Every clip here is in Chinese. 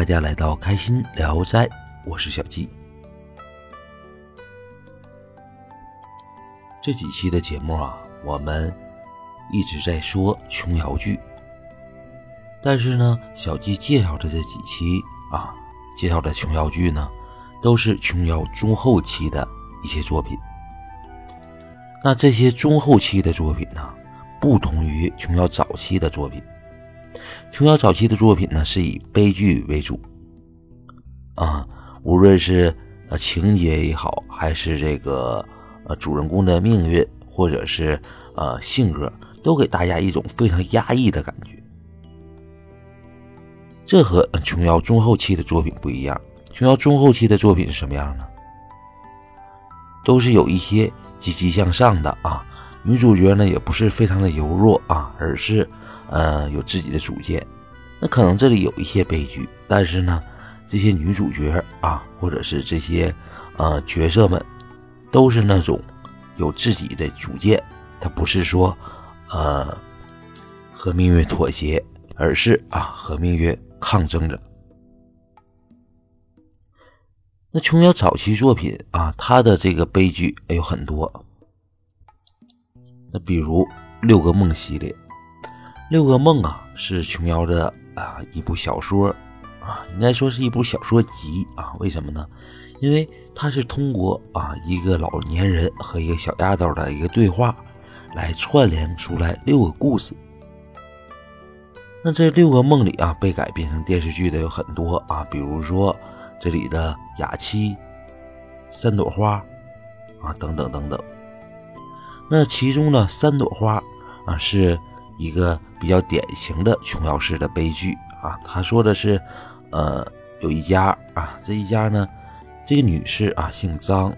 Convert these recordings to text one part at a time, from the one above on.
大家来到开心聊斋，我是小鸡。这几期的节目啊，我们一直在说琼瑶剧，但是呢，小鸡介绍的这几期啊，介绍的琼瑶剧呢，都是琼瑶中后期的一些作品。那这些中后期的作品呢，不同于琼瑶早期的作品。琼瑶早期的作品呢，是以悲剧为主，啊，无论是呃情节也好，还是这个呃主人公的命运，或者是呃性格，都给大家一种非常压抑的感觉。这和琼瑶中后期的作品不一样。琼瑶中后期的作品是什么样呢？都是有一些积极向上的啊，女主角呢也不是非常的柔弱啊，而是。呃，有自己的主见，那可能这里有一些悲剧，但是呢，这些女主角啊，或者是这些呃角色们，都是那种有自己的主见，他不是说呃和命运妥协，而是啊和命运抗争着。那琼瑶早期作品啊，她的这个悲剧有很多，那比如《六个梦》系列。六个梦啊，是琼瑶的啊一部小说啊，应该说是一部小说集啊。为什么呢？因为它是通过啊一个老年人和一个小丫头的一个对话，来串联出来六个故事。那这六个梦里啊，被改编成电视剧的有很多啊，比如说这里的雅妻、三朵花啊等等等等。那其中呢，三朵花啊是。一个比较典型的琼瑶式的悲剧啊，他说的是，呃，有一家啊，这一家呢，这个女士啊姓张，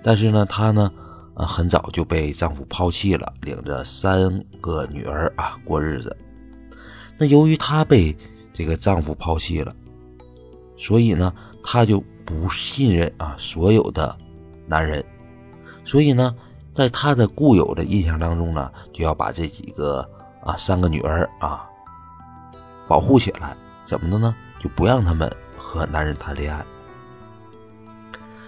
但是呢，她呢，呃，很早就被丈夫抛弃了，领着三个女儿啊过日子。那由于她被这个丈夫抛弃了，所以呢，她就不信任啊所有的男人，所以呢。在他的固有的印象当中呢，就要把这几个啊三个女儿啊保护起来，怎么的呢？就不让他们和男人谈恋爱。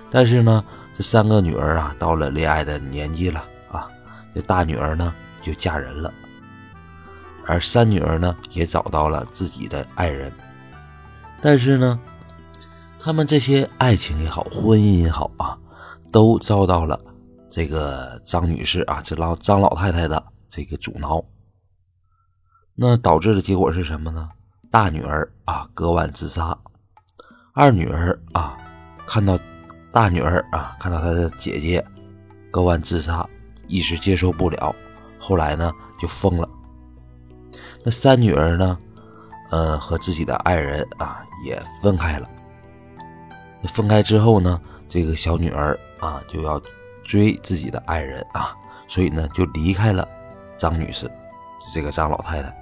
但是呢，这三个女儿啊到了恋爱的年纪了啊，这大女儿呢就嫁人了，而三女儿呢也找到了自己的爱人。但是呢，他们这些爱情也好，婚姻也好啊，都遭到了。这个张女士啊，这老张老太太的这个阻挠，那导致的结果是什么呢？大女儿啊割腕自杀，二女儿啊看到大女儿啊看到她的姐姐割腕自杀，一时接受不了，后来呢就疯了。那三女儿呢，呃和自己的爱人啊也分开了。分开之后呢，这个小女儿啊就要。追自己的爱人啊，所以呢就离开了张女士，这个张老太太。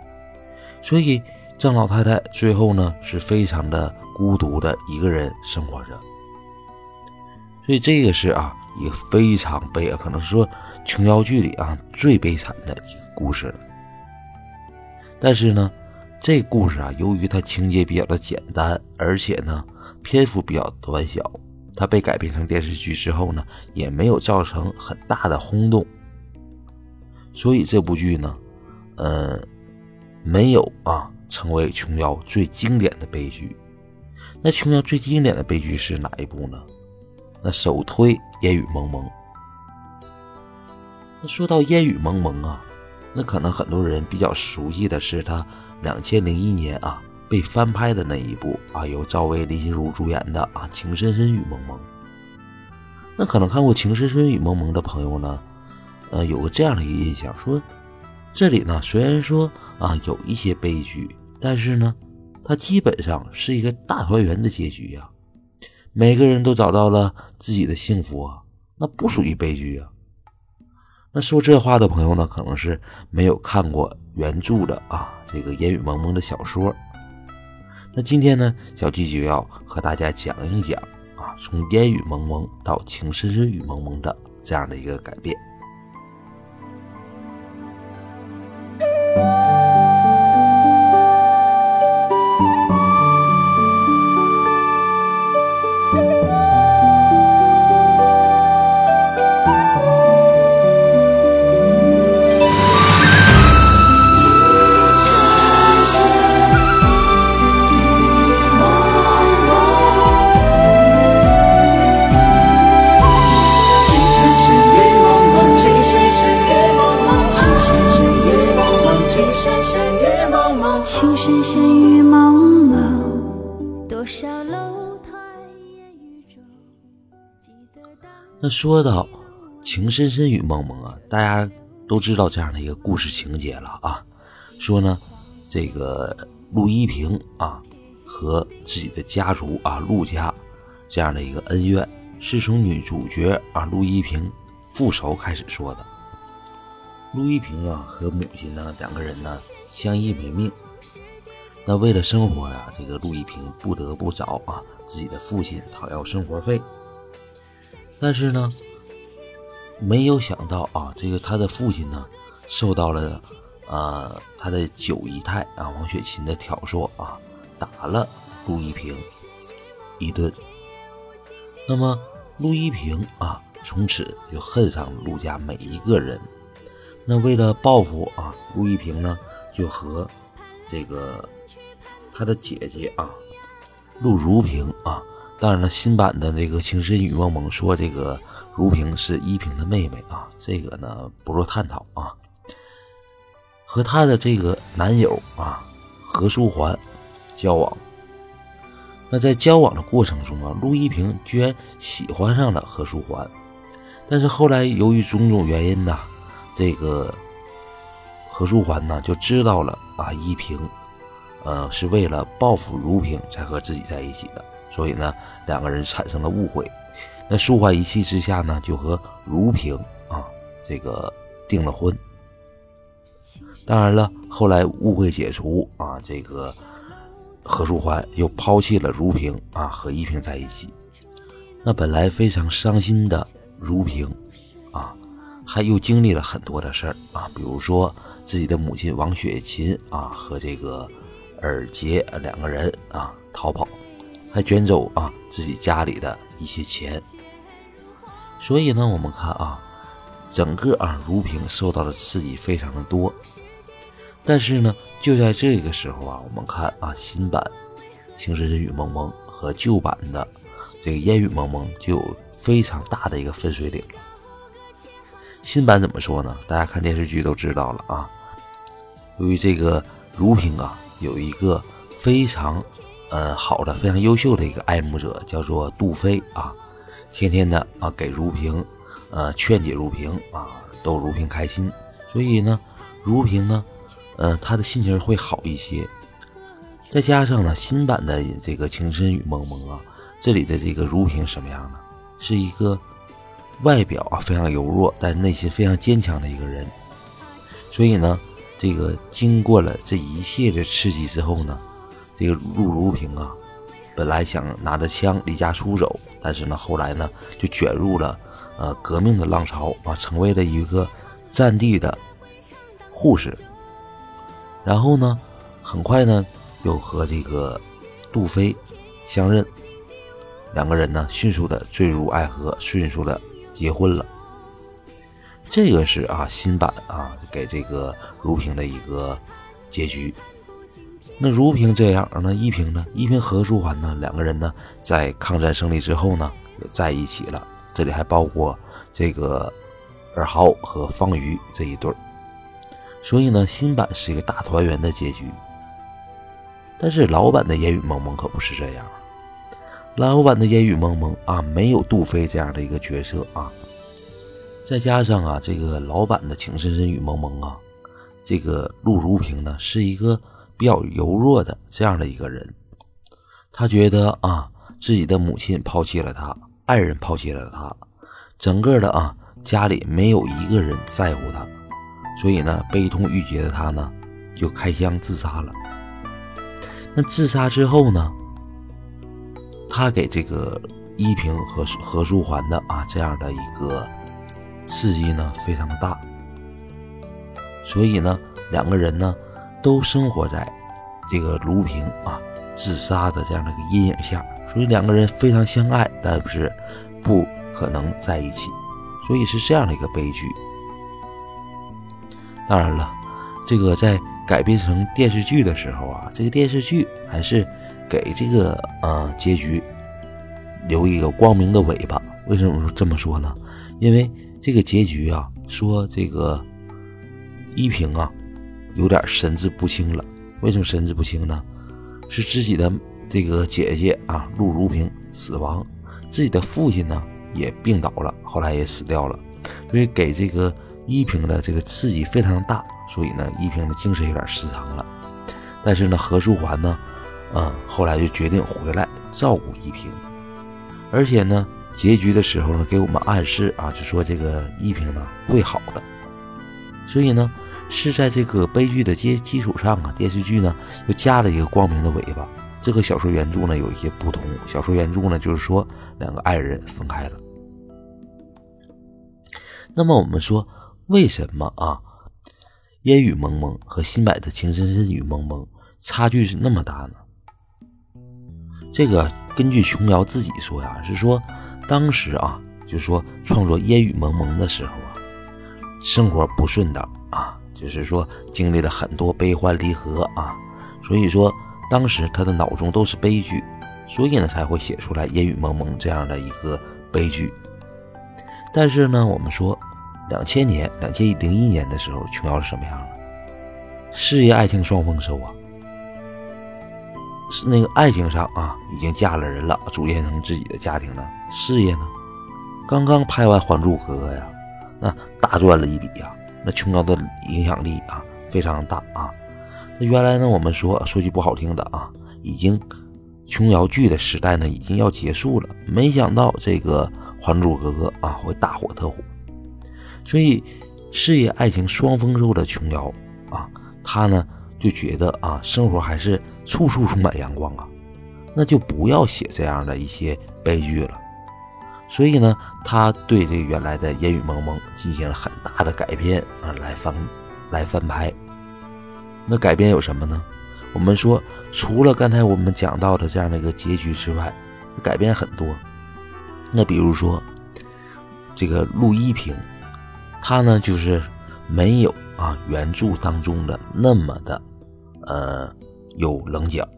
所以张老太太最后呢是非常的孤独的一个人生活着。所以这个是啊一个非常悲，可能是说琼瑶剧里啊最悲惨的一个故事了。但是呢，这故事啊由于它情节比较的简单，而且呢篇幅比较短小。它被改编成电视剧之后呢，也没有造成很大的轰动，所以这部剧呢，嗯，没有啊成为琼瑶最经典的悲剧。那琼瑶最经典的悲剧是哪一部呢？那首推《烟雨蒙蒙》。那说到《烟雨蒙蒙》啊，那可能很多人比较熟悉的是他两千零一年啊。被翻拍的那一部啊，由赵薇、林心如主演的啊，《情深深雨蒙蒙》。那可能看过《情深深雨蒙蒙》的朋友呢，呃，有个这样的一个印象，说这里呢虽然说啊有一些悲剧，但是呢，它基本上是一个大团圆的结局呀，每个人都找到了自己的幸福啊，那不属于悲剧啊。那说这话的朋友呢，可能是没有看过原著的啊，这个《烟雨蒙蒙》的小说。那今天呢，小季就要和大家讲一讲啊，从烟雨蒙蒙到情深深雨蒙蒙的这样的一个改变。那说到情深深雨蒙蒙啊，大家都知道这样的一个故事情节了啊。说呢，这个陆一平啊和自己的家族啊陆家这样的一个恩怨，是从女主角啊陆一平复仇开始说的。陆一平啊和母亲呢两个人呢相依为命，那为了生活呀、这个陆一平不得不找啊自己的父亲讨要生活费。但是呢，没有想到啊，这个他的父亲呢，受到了呃他的九姨太啊王雪琴的挑唆啊，打了陆一平一顿。那么陆一平啊，从此就恨上陆家每一个人。那为了报复啊，陆一平呢就和这个他的姐姐啊陆如萍啊，当然了，新版的这个《情深雨蒙蒙》说这个如萍是依萍的妹妹啊，这个呢不做探讨啊。和她的这个男友啊何书桓交往，那在交往的过程中啊，陆一平居然喜欢上了何书桓，但是后来由于种种原因呐，这个何书桓呢就知道了啊依萍呃，是为了报复如萍才和自己在一起的，所以呢，两个人产生了误会。那舒缓一气之下呢，就和如萍啊这个订了婚。当然了，后来误会解除啊，这个何书桓又抛弃了如萍啊，和依萍在一起。那本来非常伤心的如萍啊，还又经历了很多的事儿啊，比如说自己的母亲王雪琴啊和这个。尔杰两个人啊逃跑，还卷走啊自己家里的一些钱。所以呢，我们看啊，整个啊如萍受到的刺激非常的多。但是呢，就在这个时候啊，我们看啊新版《情深深雨蒙蒙》和旧版的这个《烟雨蒙蒙》就有非常大的一个分水岭。新版怎么说呢？大家看电视剧都知道了啊。由于这个如萍啊。有一个非常，呃好的、非常优秀的一个爱慕者，叫做杜飞啊，天天的啊给如萍，呃劝解如萍啊，逗如萍开心。所以呢，如萍呢，呃她的心情会好一些。再加上呢，新版的这个《情深雨蒙蒙》啊，这里的这个如萍什么样呢？是一个外表啊非常柔弱，但内心非常坚强的一个人。所以呢。这个经过了这一切的刺激之后呢，这个陆如萍啊，本来想拿着枪离家出走，但是呢，后来呢就卷入了呃革命的浪潮啊，成为了一个战地的护士。然后呢，很快呢又和这个杜飞相认，两个人呢迅速的坠入爱河，迅速的结婚了。这个是啊，新版啊，给这个如萍的一个结局。那如萍这样，那依萍呢？依萍和书桓呢？两个人呢，在抗战胜利之后呢，在一起了。这里还包括这个尔豪和方瑜这一对儿。所以呢，新版是一个大团圆的结局。但是老版的《烟雨蒙蒙》可不是这样。老版的《烟雨蒙蒙》啊，没有杜飞这样的一个角色啊。再加上啊，这个老版的《情深深雨蒙蒙》啊，这个陆如萍呢是一个比较柔弱的这样的一个人，他觉得啊，自己的母亲抛弃了他，爱人抛弃了他，整个的啊家里没有一个人在乎他，所以呢，悲痛欲绝的他呢就开枪自杀了。那自杀之后呢，他给这个依萍和何书桓的啊这样的一个。刺激呢非常的大，所以呢两个人呢都生活在这个卢平啊自杀的这样的一个阴影下，所以两个人非常相爱，但不是不可能在一起，所以是这样的一个悲剧。当然了，这个在改编成电视剧的时候啊，这个电视剧还是给这个呃结局留一个光明的尾巴。为什么这么说呢？因为。这个结局啊，说这个依萍啊，有点神志不清了。为什么神志不清呢？是自己的这个姐姐啊，陆如萍死亡，自己的父亲呢也病倒了，后来也死掉了，所以给这个依萍的这个刺激非常大，所以呢，依萍的精神有点失常了。但是呢，何书桓呢，嗯，后来就决定回来照顾依萍，而且呢，结局的时候呢，给我们暗示啊，就说这个依萍呢会好的，所以呢。是在这个悲剧的基基础上啊，电视剧呢又加了一个光明的尾巴。这和小说原著呢有一些不同。小说原著呢就是说两个爱人分开了。那么我们说，为什么啊，烟雨蒙蒙和新版的情深深雨蒙蒙差距是那么大呢？这个根据琼瑶自己说呀，是说当时啊，就说创作烟雨蒙蒙的时候啊，生活不顺当啊。就是说，经历了很多悲欢离合啊，所以说当时他的脑中都是悲剧，所以呢才会写出来烟雨蒙蒙这样的一个悲剧。但是呢，我们说，两千年、两千零一年的时候，琼瑶是什么样的？事业爱情双丰收啊，是那个爱情上啊，已经嫁了人了，组建成自己的家庭了。事业呢，刚刚拍完《还珠格格》呀，那大赚了一笔呀。那琼瑶的影响力啊非常大啊。那原来呢，我们说说句不好听的啊，已经琼瑶剧的时代呢已经要结束了。没想到这个《还珠格格》啊会大火特火，所以事业爱情双丰收的琼瑶啊，她呢就觉得啊生活还是处处充满阳光啊，那就不要写这样的一些悲剧了。所以呢，他对这个原来的《烟雨蒙蒙》进行了很大的改编啊，来翻，来翻拍。那改编有什么呢？我们说，除了刚才我们讲到的这样的一个结局之外，改编很多。那比如说，这个陆一平，他呢就是没有啊原著当中的那么的呃有棱角。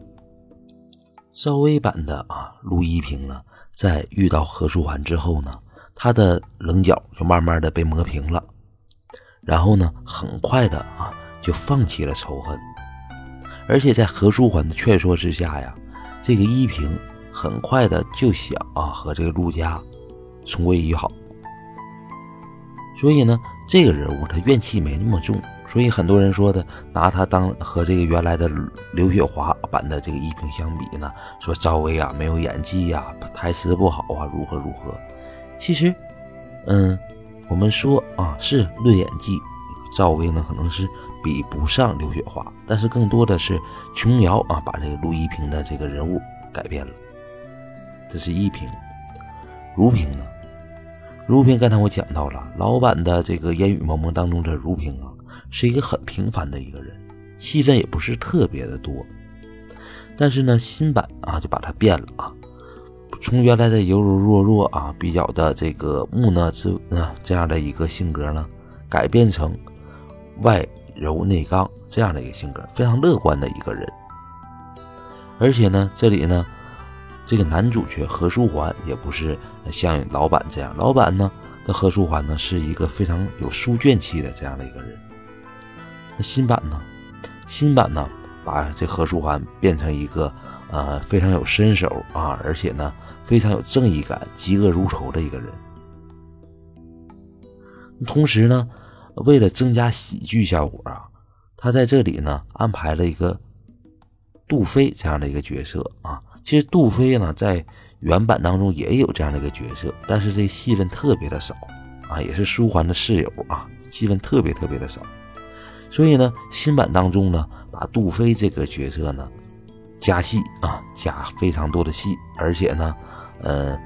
赵薇版的啊陆一平呢。在遇到何书桓之后呢，他的棱角就慢慢的被磨平了，然后呢，很快的啊就放弃了仇恨，而且在何书桓的劝说之下呀，这个依萍很快的就想啊和这个陆家重归于好，所以呢，这个人物他怨气没那么重。所以很多人说的，拿他当和这个原来的刘雪华版的这个依萍相比呢，说赵薇啊没有演技呀，台词不好啊，如何如何。其实，嗯，我们说啊是论演技，赵薇呢可能是比不上刘雪华，但是更多的是琼瑶啊把这个陆依萍的这个人物改变了。这是依萍，如萍呢？如萍刚才我讲到了老版的这个《烟雨蒙蒙》当中的如萍啊。是一个很平凡的一个人，戏份也不是特别的多，但是呢，新版啊就把他变了啊，从原来的柔柔弱弱啊，比较的这个木讷之啊这样的一个性格呢，改变成外柔内刚这样的一个性格，非常乐观的一个人。而且呢，这里呢，这个男主角何书桓也不是像老版这样，老版呢的何书桓呢是一个非常有书卷气的这样的一个人。那新版呢？新版呢，把这何书桓变成一个呃非常有身手啊，而且呢非常有正义感、嫉恶如仇的一个人。同时呢，为了增加喜剧效果啊，他在这里呢安排了一个杜飞这样的一个角色啊。其实杜飞呢在原版当中也有这样的一个角色，但是这戏份特别的少啊，也是书桓的室友啊，戏份特别特别的少。所以呢，新版当中呢，把杜飞这个角色呢加戏啊，加非常多的戏，而且呢，呃，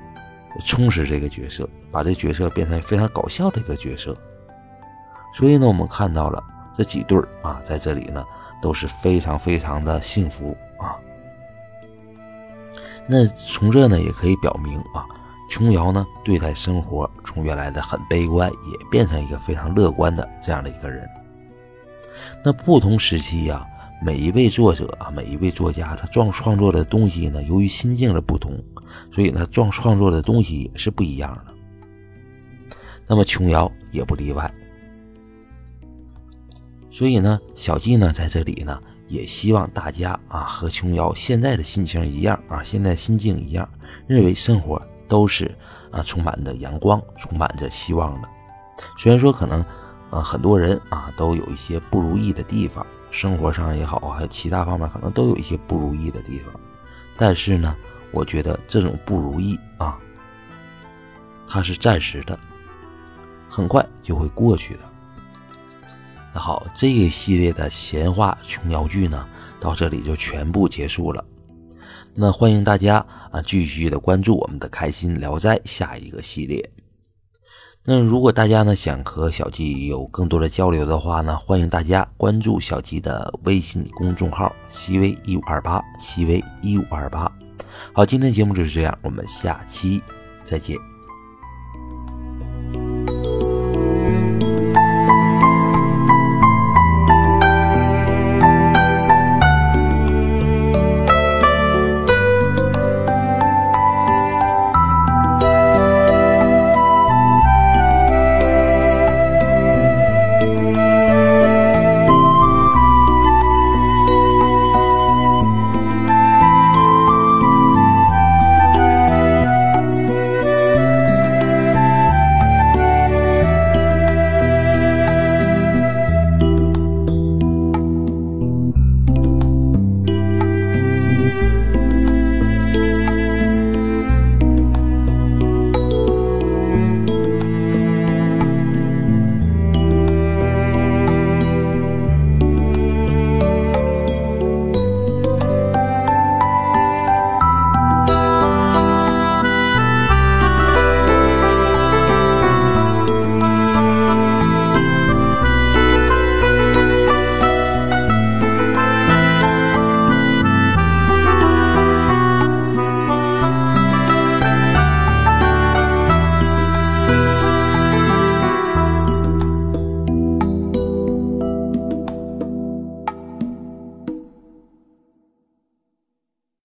充实这个角色，把这角色变成非常搞笑的一个角色。所以呢，我们看到了这几对儿啊，在这里呢都是非常非常的幸福啊。那从这呢也可以表明啊，琼瑶呢对待生活从原来的很悲观，也变成一个非常乐观的这样的一个人。那不同时期呀，每一位作者啊，每一位作家，他创创作的东西呢，由于心境的不同，所以呢，创创作的东西也是不一样的。那么琼瑶也不例外。所以呢，小季呢在这里呢，也希望大家啊和琼瑶现在的心情一样啊，现在心境一样，认为生活都是啊充满着阳光，充满着希望的。虽然说可能呃很多人啊都有一些不如意的地方，生活上也好，还有其他方面可能都有一些不如意的地方，但是呢，我觉得这种不如意啊，它是暂时的，很快就会过去的。那好，这个系列的闲话琼瑶剧呢，到这里就全部结束了。那欢迎大家啊，继续的关注我们的《开心聊斋》下一个系列。那如果大家呢想和小季有更多的交流的话呢，欢迎大家关注小季的微信公众号“西微一五二八”，西微一五二八。好，今天节目就是这样，我们下期再见。